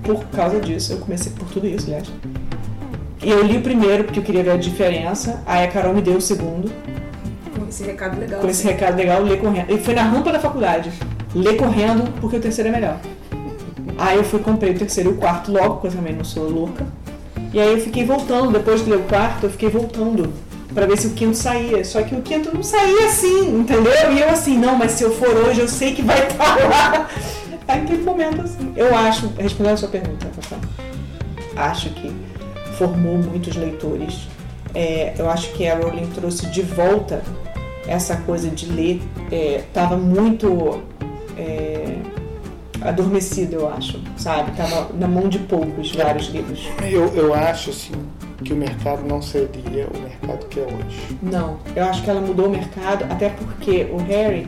[SPEAKER 1] por causa disso. Eu comecei por tudo isso, aliás. E eu li o primeiro porque eu queria ver a diferença. Aí a Carol me deu o segundo.
[SPEAKER 2] Com esse recado legal.
[SPEAKER 1] Com esse recado legal, ler correndo. E foi na rampa da faculdade. Ler correndo porque o terceiro é melhor. Aí eu fui comprei o terceiro e o quarto logo, porque eu também não sou louca. E aí eu fiquei voltando, depois de ler o quarto, eu fiquei voltando para ver se o quinto saía. Só que o quinto não saía assim, entendeu? E eu assim, não, mas se eu for hoje, eu sei que vai estar lá. Aí aquele momento assim. Eu acho, respondendo a sua pergunta, Rafa, acho que formou muitos leitores. É, eu acho que a Rowling trouxe de volta essa coisa de ler. Estava é, muito. É, adormecido, eu acho, sabe? Tava na mão de poucos vários livros.
[SPEAKER 3] Eu, eu acho, assim, que o mercado não seria o mercado que é hoje.
[SPEAKER 1] Não, eu acho que ela mudou o mercado, até porque o Harry,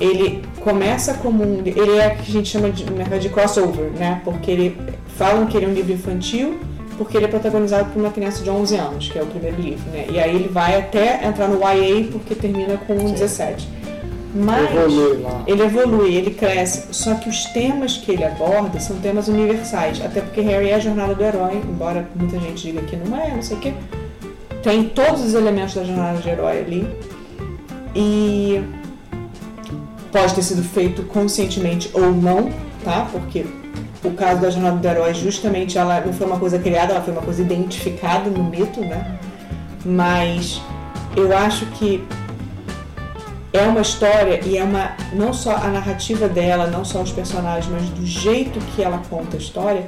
[SPEAKER 1] ele começa como um. Ele é o que a gente chama de mercado de crossover, né? Porque ele falam que ele é um livro infantil, porque ele é protagonizado por uma criança de 11 anos, que é o primeiro livro, né? E aí ele vai até entrar no YA porque termina com 17. Mas
[SPEAKER 3] Evolui
[SPEAKER 1] ele evolui, ele cresce. Só que os temas que ele aborda são temas universais. Até porque Harry é a jornada do herói, embora muita gente diga que não é, não sei o quê. Tem todos os elementos da jornada de herói ali. E pode ter sido feito conscientemente ou não, tá? Porque o caso da jornada do herói, justamente, ela não foi uma coisa criada, ela foi uma coisa identificada no mito, né? Mas eu acho que é uma história e é uma não só a narrativa dela, não só os personagens, mas do jeito que ela conta a história,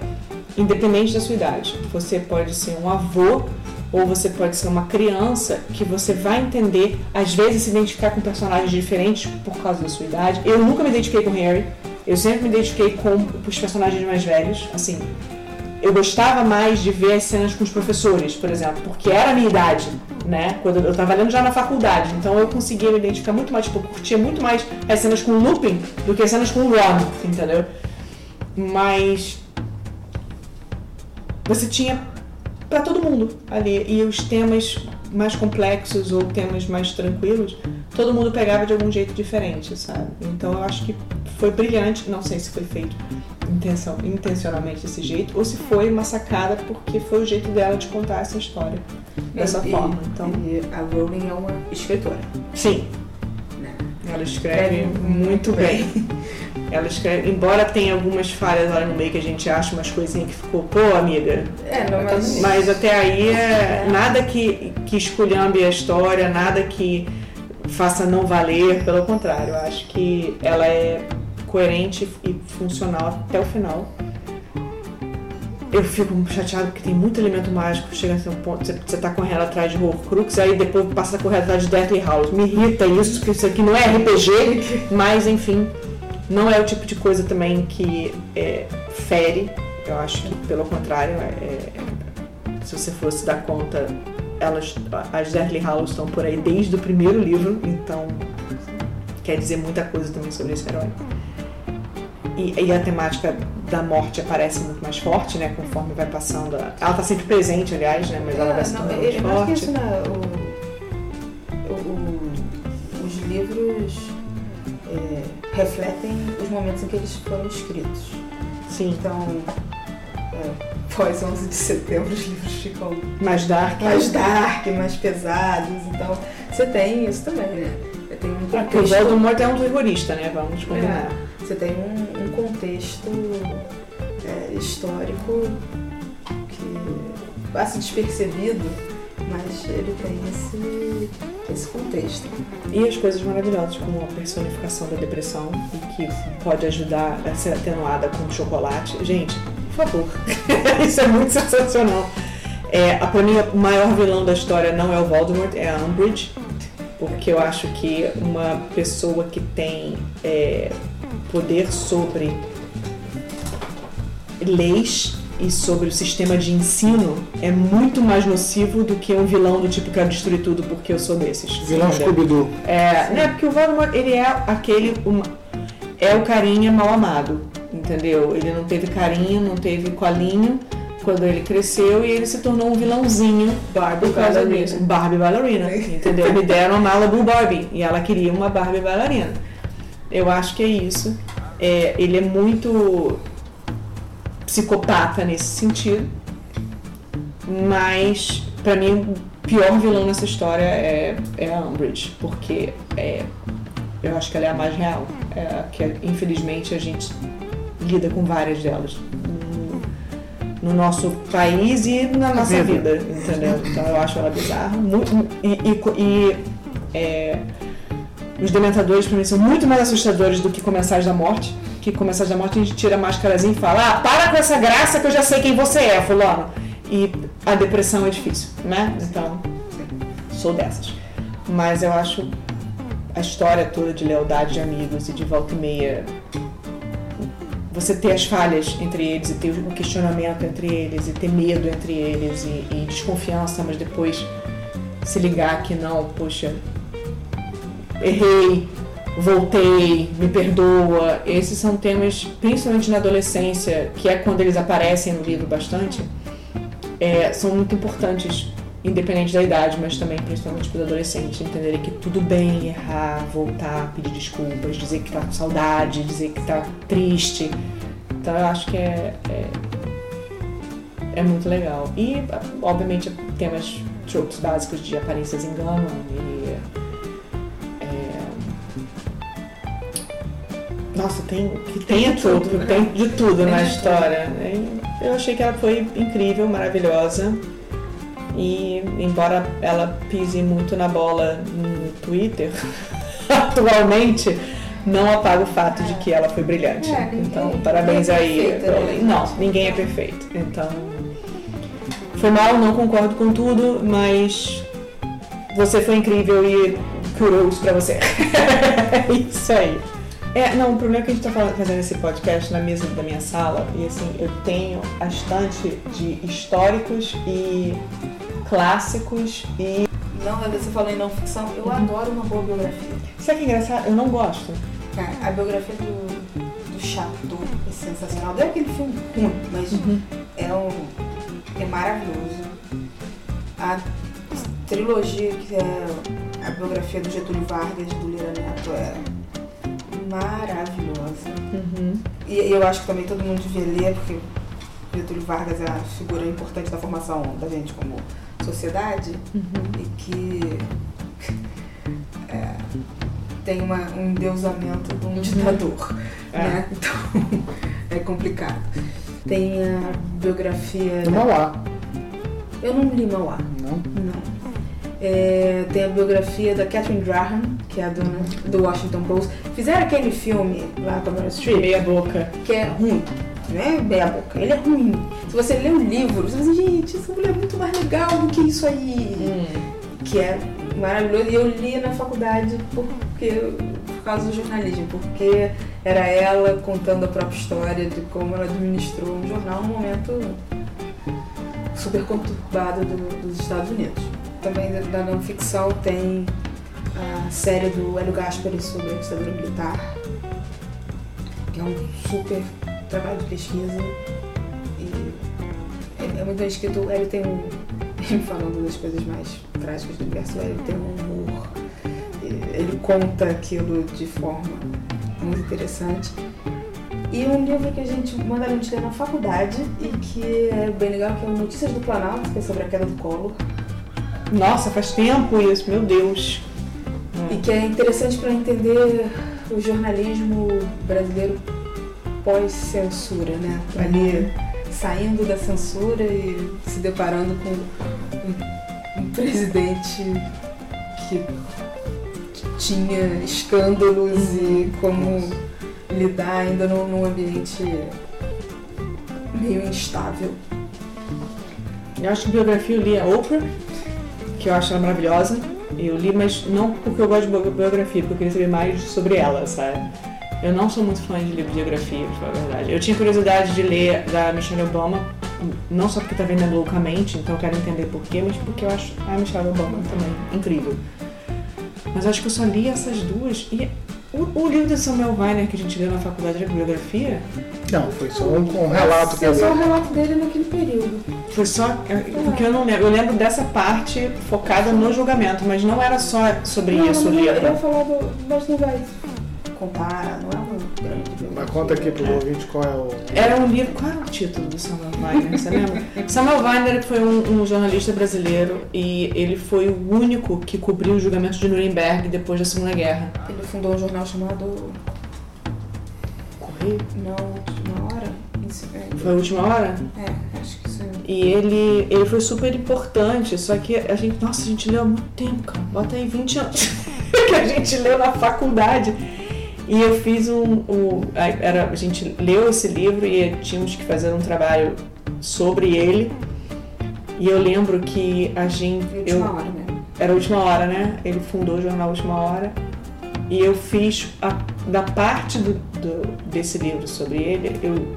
[SPEAKER 1] independente da sua idade. Você pode ser um avô ou você pode ser uma criança que você vai entender, às vezes se identificar com personagens diferentes por causa da sua idade. Eu nunca me identifiquei com Harry, eu sempre me identifiquei com os personagens mais velhos, assim. Eu gostava mais de ver as cenas com os professores, por exemplo, porque era a minha idade, né? Quando eu estava lendo já na faculdade, então eu conseguia me identificar muito mais, tipo, eu curtia muito mais as cenas com o Lupin do que as cenas com o Ron, entendeu? Mas você tinha para todo mundo ali e os temas mais complexos ou temas mais tranquilos, todo mundo pegava de algum jeito diferente, sabe? Então eu acho que foi brilhante, não sei se foi feito intenção, intencionalmente desse jeito ou se foi uma sacada porque foi o jeito dela de contar essa história dessa
[SPEAKER 2] E-
[SPEAKER 1] forma. Então,
[SPEAKER 2] E a Rowling é uma escritora.
[SPEAKER 1] sim,
[SPEAKER 2] Né?
[SPEAKER 1] ela escreve
[SPEAKER 2] Escreve
[SPEAKER 1] muito bem. Ela escreve, embora tenha algumas falhas lá no meio que a gente acha umas coisinhas que ficou, pô, amiga,
[SPEAKER 2] É, não, mas,
[SPEAKER 1] Mas até aí é nada que, que esculhambe a história, nada que faça não valer, pelo contrário, eu acho que ela é coerente e funcional até o final. Eu fico chateado porque tem muito elemento mágico, chega a ser um ponto, você, você tá correndo atrás de Horcrux, aí depois passa a correr atrás de Deathly Hallows. Me irrita isso, porque isso aqui não é RPG, mas enfim, não é o tipo de coisa também que é, fere. Eu acho que, pelo contrário, é, é- se você fosse dar conta, elas, as Deathly Hallows estão por aí desde o primeiro livro, então quer dizer muita coisa também sobre esse herói. E, e a temática da morte aparece muito mais forte, né? Conforme vai passando. a- Ela tá sempre presente, aliás, né? Mas ela vai se tornando mais
[SPEAKER 2] eu acho que
[SPEAKER 1] forte.
[SPEAKER 2] isso, né, o- os livros é, refletem os momentos em que eles foram escritos.
[SPEAKER 1] Sim,
[SPEAKER 2] Então, é, pós 11 de setembro, os livros ficam
[SPEAKER 1] mais dark.
[SPEAKER 2] mais dark, mais pesados. Então, você tem isso também, né? Tem um
[SPEAKER 1] Porque o
[SPEAKER 2] contexto,
[SPEAKER 1] Voldemort é um terrorista, né? Vamos combinar.
[SPEAKER 2] É, você tem um, um contexto é, histórico que passa despercebido, mas ele tem esse, esse contexto.
[SPEAKER 1] E as coisas maravilhosas, como a personificação da depressão, que pode ajudar a ser atenuada com chocolate. Gente, por favor, isso é muito sensacional. É, a- pra mim, o maior vilão da história não é o Voldemort, é a Umbridge, porque eu acho que uma pessoa que tem é, poder sobre leis e sobre o sistema de ensino é muito mais nocivo do que um vilão do tipo quero destruir tudo porque eu sou desses.
[SPEAKER 3] Vilão? Scooby-Doo.
[SPEAKER 1] É, né, porque o Voldemort, ele é aquele, uma- é o carinha mal amado, entendeu? Ele não teve carinho, não teve colinho quando ele cresceu e ele se tornou um vilãozinho
[SPEAKER 2] Barbie
[SPEAKER 1] por causa
[SPEAKER 2] bailarina.
[SPEAKER 1] disso. Barbie bailarina, entendeu? Me deram a Malibu Barbie e ela queria uma Barbie bailarina. Eu acho que é isso. É, ele é muito psicopata nesse sentido, mas pra mim o pior vilão nessa história é, é a Umbridge, porque é, eu acho que ela é a mais real. É que infelizmente a gente lida com várias delas no, no nosso país e na nossa vida, entendeu? Então eu acho ela bizarra. Muito, e e- e, é, os dementadores pra mim são muito mais assustadores do que Comensais da Morte. Que Comensais da Morte a gente tira a máscarazinha e fala: Ah, para com essa graça que eu já sei quem você é, fulano. E a depressão é difícil, né? Então, sou dessas. Mas eu acho a história toda de lealdade de amigos e de volta e meia você ter as falhas entre eles e ter o questionamento entre eles e ter medo entre eles e, e desconfiança, mas depois se ligar que não, poxa, errei, voltei, me perdoa. Esses são temas, principalmente na adolescência, que é quando eles aparecem no livro bastante, é, são muito importantes, independente da idade, mas também principalmente para os adolescentes entenderem que tudo bem errar, voltar, pedir desculpas, dizer que tá com saudade, dizer que tá triste. Então eu acho que é, é, é muito legal. E, obviamente, temas tropes básicos de aparências enganam e Nossa, tem, que tudo, né? tem de tudo na história. Eu achei que ela foi incrível, maravilhosa. E embora ela pise muito na bola no Twitter, atualmente não apaga o fato de que ela foi brilhante. É, então, parabéns é aí. Perfeita, né? Não, ninguém é perfeito. Então, foi mal, não concordo com tudo, mas você foi incrível e curou isso pra você. é isso aí. É, não, o problema é que a gente está fazendo esse podcast na mesa da minha sala e assim, eu tenho a estante de históricos e clássicos e.
[SPEAKER 2] Não, você falou em não ficção, eu uhum. adoro uma boa biografia.
[SPEAKER 1] Sabe que é engraçado? Eu não gosto.
[SPEAKER 2] É, a biografia do, do Chateau é sensacional. É aquele filme ruim, mas uhum. é, um, é maravilhoso. A trilogia que é a biografia do Getúlio Vargas, do Lira Neto, é maravilhosa. Uhum. E, eu acho que também todo mundo devia ler, porque Getúlio Vargas é a figura importante da formação da gente como sociedade uhum. e que é, tem uma, um endeusamento de um uhum. ditador. É. Né? Então é complicado. Tem a biografia.
[SPEAKER 3] Do Mauá.
[SPEAKER 2] Eu não li Mauá.
[SPEAKER 3] Não?
[SPEAKER 2] Não. É, tem a biografia da Catherine Graham, que é a dona do Washington Post. Fizeram aquele filme lá com a Meryl Streep.
[SPEAKER 1] Meia boca.
[SPEAKER 2] Que é ruim. Não é. Ele é ruim. Se você lê o livro, você dizer, gente, essa mulher é muito mais legal do que isso aí. Hum. Que é maravilhoso. E eu li na faculdade porque, por causa do jornalismo. Porque era ela contando a própria história de como ela administrou um jornal num momento super conturbado do, dos Estados Unidos também da não ficção tem a série do Hélio Gaspari sobre a ditadura militar, que é um super trabalho de pesquisa e é, é muito bem escrito. Hélio tem um. falando das coisas mais trágicas do universo, Hélio tem um humor. Ele conta aquilo de forma muito interessante. E um livro que a gente manda a gente ler na faculdade e que é bem legal, que é o Notícias do Planalto, que é sobre a queda do Collor.
[SPEAKER 1] Nossa, faz tempo isso, meu Deus.
[SPEAKER 2] E que é interessante para entender o jornalismo brasileiro pós-censura, né? Ali saindo da censura e se deparando com um, um presidente que tinha escândalos e como lidar ainda num, num ambiente meio instável.
[SPEAKER 1] Eu acho que biografia eu li a Oprah que eu acho ela maravilhosa. Eu li, mas não porque eu gosto de biografia, porque eu queria saber mais sobre ela, sabe? Eu não sou muito fã de livro de biografia, pra falar a verdade. Eu tinha curiosidade de ler da Michelle Obama, não só porque tá vendendo loucamente, então eu quero entender porquê, mas porque eu acho a Michelle Obama também incrível. Mas acho que eu só li essas duas e o, o livro de Samuel Weiner que a gente leu na faculdade de biografia?
[SPEAKER 3] Não, foi só um, um relato
[SPEAKER 2] que eu só o relato dele naquele período.
[SPEAKER 1] Foi só. É, porque eu não lembro. Eu lembro dessa parte focada no julgamento, mas não era só sobre
[SPEAKER 2] não,
[SPEAKER 1] isso o livro.
[SPEAKER 2] Ele falar do. Mas não vai contar, não é um grande
[SPEAKER 3] Mas conta aqui pro ouvinte qual é o.
[SPEAKER 1] Era um livro. Qual era o título do Samuel Weiner? Você lembra? Samuel Weiner foi um, um, jornalista brasileiro e ele foi o único que cobriu o julgamento de Nuremberg depois da Segunda Guerra.
[SPEAKER 2] Ele fundou um jornal chamado.
[SPEAKER 1] Correio?
[SPEAKER 2] Não, Última Hora?
[SPEAKER 1] Foi a Última Hora?
[SPEAKER 2] É, acho que sim.
[SPEAKER 1] E ele, ele foi super importante, só que a gente. Nossa, a gente leu há muito tempo, cara. Bota aí 20 anos que a gente leu na faculdade. E eu fiz um, um. era, a gente leu esse livro e tínhamos que fazer um trabalho sobre ele. E eu lembro que a gente.
[SPEAKER 2] Última eu, hora, né?
[SPEAKER 1] Era a última hora, né? Ele fundou o jornal Última Hora. E eu fiz, a, da parte do, do, desse livro sobre ele, eu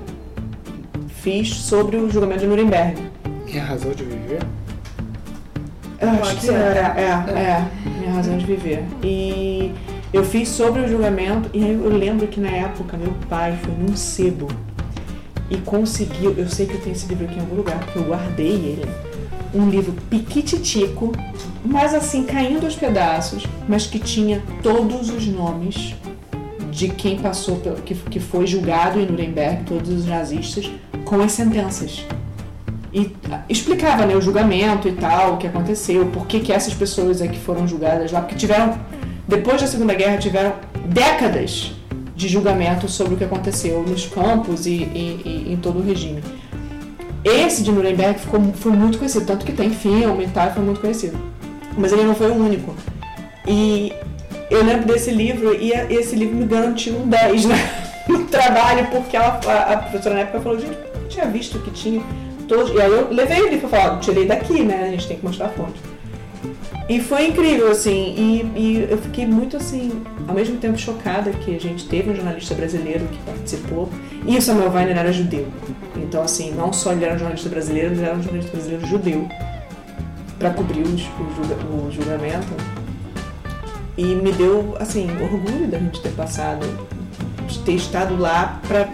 [SPEAKER 1] fiz sobre o julgamento de Nuremberg.
[SPEAKER 3] Minha razão de viver?
[SPEAKER 1] Eu acho que
[SPEAKER 2] ser.
[SPEAKER 1] era, é, é, minha razão de viver. E eu fiz sobre o julgamento e eu lembro que na época meu pai foi num sebo e conseguiu, eu sei que eu tenho esse livro aqui em algum lugar, porque eu guardei ele, um livro piquititico, mas assim, caindo aos pedaços, mas que tinha todos os nomes de quem passou, pelo- que, que foi julgado em Nuremberg, todos os nazistas, com as sentenças. E ah, explicava né, o julgamento e tal, o que aconteceu, por que, que essas pessoas é que foram julgadas lá, porque tiveram, depois da Segunda Guerra, tiveram décadas de julgamento sobre o que aconteceu nos campos e, e- e em todo o regime. Esse de Nuremberg ficou, foi muito conhecido, tanto que tem filme e tal, foi muito conhecido. Mas ele não foi o único. E eu lembro desse livro e esse livro me garantiu um 10 né, no trabalho, porque ela, a, a professora na época falou, gente, eu tinha visto que tinha todos. E aí eu levei o livro e falei, ó, tirei daqui, né? A gente tem que mostrar a fonte. E foi incrível, assim, e, e eu fiquei muito assim, ao mesmo tempo chocada que a gente teve um jornalista brasileiro que participou, e o Samuel Weiner era judeu. Então, assim, não só ele era um jornalista brasileiro, ele era um jornalista brasileiro judeu para cobrir o, julga- o julgamento. E me deu, assim, orgulho da gente ter passado, de ter estado lá para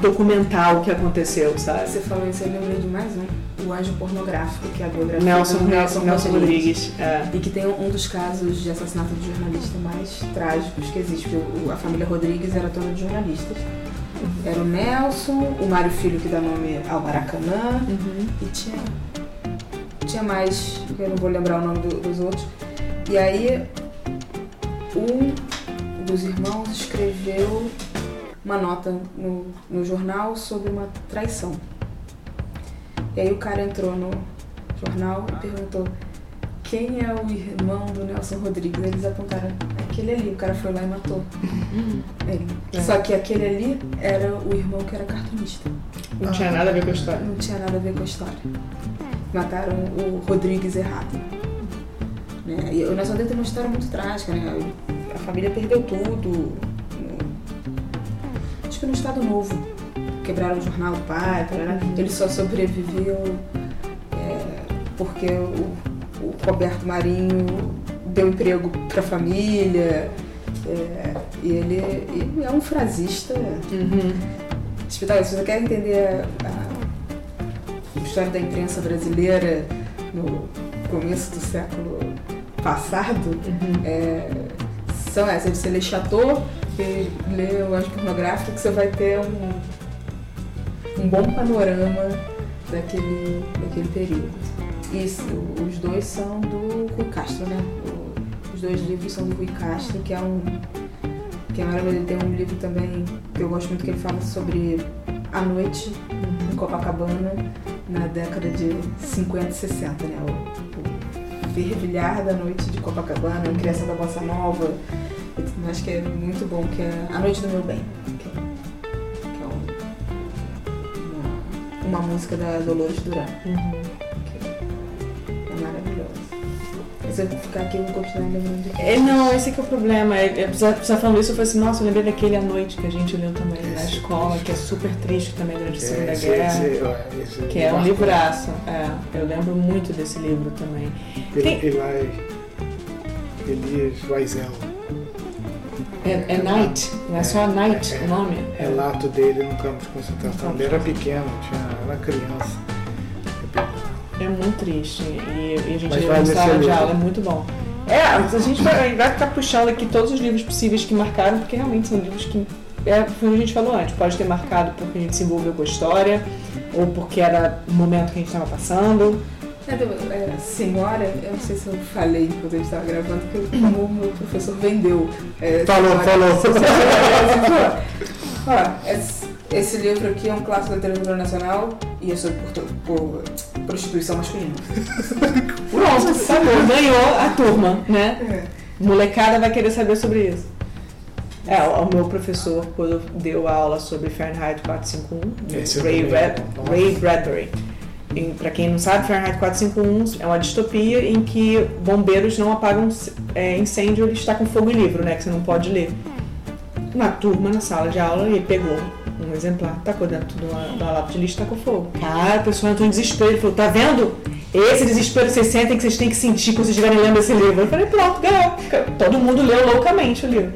[SPEAKER 1] documentar o que aconteceu, sabe?
[SPEAKER 2] Você falou isso, eu lembrei de mais um. O Anjo Pornográfico, que é a biografia
[SPEAKER 1] Nelson,
[SPEAKER 2] do
[SPEAKER 1] Nelson, Nelson Rodrigues. É.
[SPEAKER 2] E que tem um dos casos de assassinato de jornalista mais trágicos que existe. porque A família Rodrigues era toda de jornalistas. Era o Nelson, o Mário Filho, que dá nome ao Maracanã,
[SPEAKER 1] Uhum.
[SPEAKER 2] e tinha, tinha mais, eu não vou lembrar o nome do- dos outros. E aí, um dos irmãos escreveu uma nota no, no jornal sobre uma traição. E aí o cara entrou no jornal e perguntou quem é o irmão do Nelson Rodrigues. Eles apontaram, aquele ali, o cara foi lá e matou ele.
[SPEAKER 1] É.
[SPEAKER 2] Só que aquele ali era o irmão que era cartunista.
[SPEAKER 1] Não tinha nada a ver com a história.
[SPEAKER 2] Não tinha nada a ver com a história. Mataram o Rodrigues errado. Né? E o Nelson Rodrigues tem uma história muito trágica, né? A família perdeu tudo. Que no Estado Novo. Quebraram o jornal do pai, tarará. ele só sobreviveu é, porque o, o Roberto Marinho deu emprego para a família. é, e ele, ele é um frasista
[SPEAKER 1] Uhum.
[SPEAKER 2] Se você quer entender a, a história da imprensa brasileira no começo do século passado,
[SPEAKER 1] Uhum.
[SPEAKER 2] é, são essas. Você lê Chateau e lê o Anjo Pornográfico, que você vai ter um, um bom panorama daquele, daquele período. Isso, os dois são do Rui Castro, né? Os dois livros são do Rui Castro, que é um. Que é maravilhoso. Tem um livro também que eu gosto muito que ele fala sobre a noite em Copacabana na década de 50 e 60, né? O, o fervilhar da noite de Copacabana, a criação da bossa nova. Eu acho que é muito bom, que é A Noite do Meu Bem. Que é, que é um- uma, uma música da Dolores Duran.
[SPEAKER 1] Uhum.
[SPEAKER 2] é maravilhosa. Se eu ficar aqui, eu vou continuar lembrando de
[SPEAKER 1] É, não, esse que é o problema. É, é, você você falando isso, eu falei assim, nossa, eu lembrei daquele à noite que a gente leu também na
[SPEAKER 3] Esse é
[SPEAKER 1] escola,
[SPEAKER 3] triste.
[SPEAKER 1] que é super triste também durante a
[SPEAKER 3] É,
[SPEAKER 1] Segunda
[SPEAKER 3] esse-
[SPEAKER 1] Guerra.
[SPEAKER 3] esse-
[SPEAKER 1] Que é um livraço. É, eu lembro muito desse livro também. Tem-
[SPEAKER 3] Elias Weisel.
[SPEAKER 1] É, é Night, não é só Night
[SPEAKER 3] É,
[SPEAKER 1] o nome?
[SPEAKER 3] Relato dele no campo de concentração. Ele era pequeno, tinha, era criança.
[SPEAKER 1] É muito triste. E, e a gente em
[SPEAKER 3] nesse
[SPEAKER 1] sala de aula, é muito bom. É, a gente vai, vai ficar puxando aqui todos os livros possíveis que marcaram, porque realmente são livros que, é, foi o que a gente falou antes, pode ter marcado porque a gente se envolveu com a história, ou porque era o momento que a gente estava passando.
[SPEAKER 2] É, do- é, senhora, eu não sei se eu falei quando eu estava gravando, que como o meu professor vendeu. é,
[SPEAKER 3] Falou,
[SPEAKER 2] senhora-
[SPEAKER 3] falou.
[SPEAKER 2] Ó, esse, esse livro aqui é um clássico da literatura nacional e é sobre por, por prostituição masculina.
[SPEAKER 1] Pronto, ganhou a turma, né?
[SPEAKER 2] É.
[SPEAKER 1] Molecada vai querer saber sobre isso. É, o meu professor, quando deu a aula sobre Fahrenheit 451,
[SPEAKER 3] Esse eu
[SPEAKER 1] Ray, Brad-
[SPEAKER 3] nossa.
[SPEAKER 1] Ray Bradbury, para quem não sabe, Fahrenheit 451 é uma distopia em que bombeiros não apagam é, incêndio, ele está com fogo em livro, né? Que você não pode ler. Na turma, na sala de aula, ele pegou um exemplar, tacou dentro de uma, lata de lixo e tacou fogo. Cara, a pessoa entrou em desespero. Falou: tá vendo? Esse desespero vocês sentem que vocês têm que sentir quando vocês estiverem lendo esse livro. Eu falei: pronto, ganhou. Todo mundo leu loucamente o livro.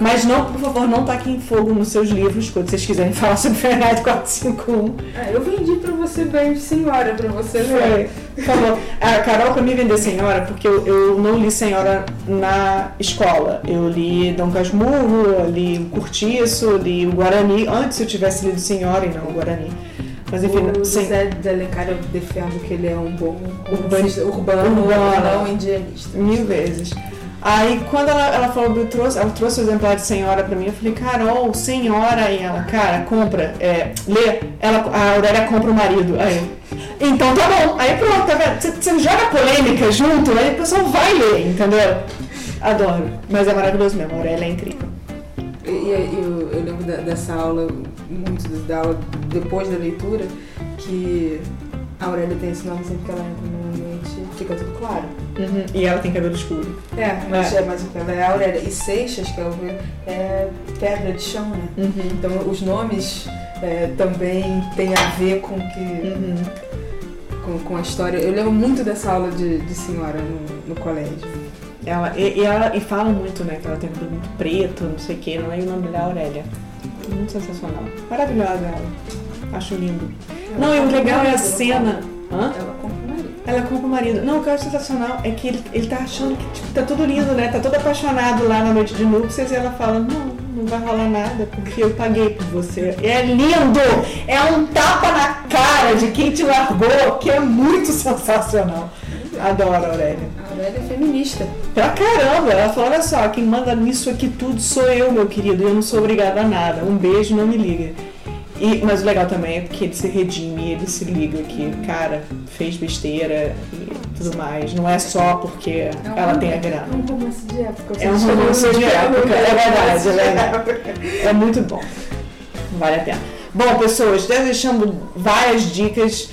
[SPEAKER 1] Mas não, por favor, não taquem fogo nos seus livros quando vocês quiserem falar sobre Fahrenheit 451.
[SPEAKER 2] Ah, eu vendi pra você bem senhora, pra você ler.
[SPEAKER 1] Por favor. A Carol pra mim vender Senhora, porque eu, eu não li Senhora na escola. Eu li Dom Casmurro, li o Curtiço, li o Guarani, antes eu tivesse lido Senhora e não o Guarani.
[SPEAKER 2] Mas enfim, o. José de Alencar eu defendo que ele é um bom urbanista, urbano, urbano, não indianista.
[SPEAKER 1] Mil vezes. Aí quando ela, ela falou, eu trouxe, ela trouxe o exemplar de senhora pra mim, eu falei, Carol, senhora, e ela, cara, compra, é, lê, ela, a Aurélia compra o marido. Aí, então tá bom, aí pronto, tá vendo? Você, você joga polêmica junto, aí o pessoal vai ler, entendeu? Adoro, mas é maravilhoso mesmo, a Aurélia é incrível.
[SPEAKER 2] E, e eu, eu, lembro da, dessa aula, muito da aula depois da leitura, que a Aurélia tem esse nome sempre que ela entra no ambiente, fica tudo claro.
[SPEAKER 1] Uhum. E ela tem cabelo escuro.
[SPEAKER 2] É, mas é, é mais ela é a Aurélia. E Seixas, que é, o, é pedra de chão, né?
[SPEAKER 1] Uhum.
[SPEAKER 2] Então os nomes é, também têm a ver com que.
[SPEAKER 1] Uhum.
[SPEAKER 2] Com, com, a história. Eu lembro muito dessa aula de, de senhora no, no colégio.
[SPEAKER 1] Ela, e, e, ela, e fala muito, né? Que ela tem cabelo muito preto, não sei o que, não é o nome dela é Aurélia. Muito sensacional. Maravilhosa ela. Acho lindo. Ela não, e o legal é a cena.
[SPEAKER 2] Ela compra o marido.
[SPEAKER 1] Ela compra o marido. Não, o que eu acho sensacional é que ele, ele tá achando que tipo, tá tudo lindo, né? Tá todo apaixonado lá na noite de núpcias e ela fala, não, não vai rolar nada, porque eu paguei por você. É lindo! É um tapa na cara de quem te largou, que é muito sensacional. Adoro a Aurélia.
[SPEAKER 2] A Aurélia é feminista.
[SPEAKER 1] Pra caramba! Ela falou, olha só, quem manda nisso aqui tudo sou eu, meu querido, e eu não sou obrigada a nada. Um beijo, não me liga. E, mas o legal também é que ele se redime, ele se liga que, cara, fez besteira e tudo mais. Não é só porque é um, ela tem a grana.
[SPEAKER 2] É um romance de época.
[SPEAKER 1] É um romance de época, é verdade, é verdade. É muito bom. Vale a pena. Bom, pessoas, deixando várias dicas.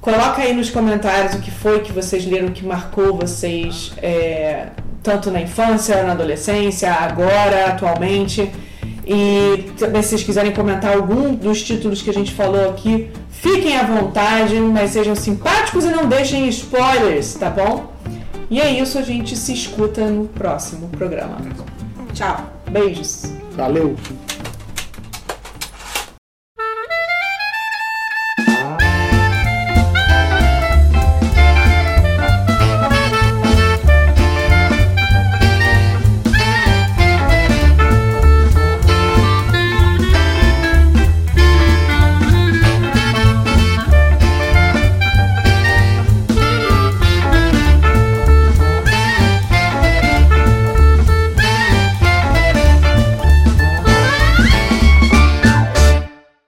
[SPEAKER 1] Coloca aí nos comentários o que foi que vocês leram que marcou vocês, é, tanto na infância, na adolescência, agora, atualmente. E também se vocês quiserem comentar algum dos títulos que a gente falou aqui, fiquem à vontade, mas sejam simpáticos e não deixem spoilers, tá bom? E é isso, a gente se escuta no próximo programa.
[SPEAKER 2] Tchau.
[SPEAKER 1] Beijos.
[SPEAKER 3] Valeu.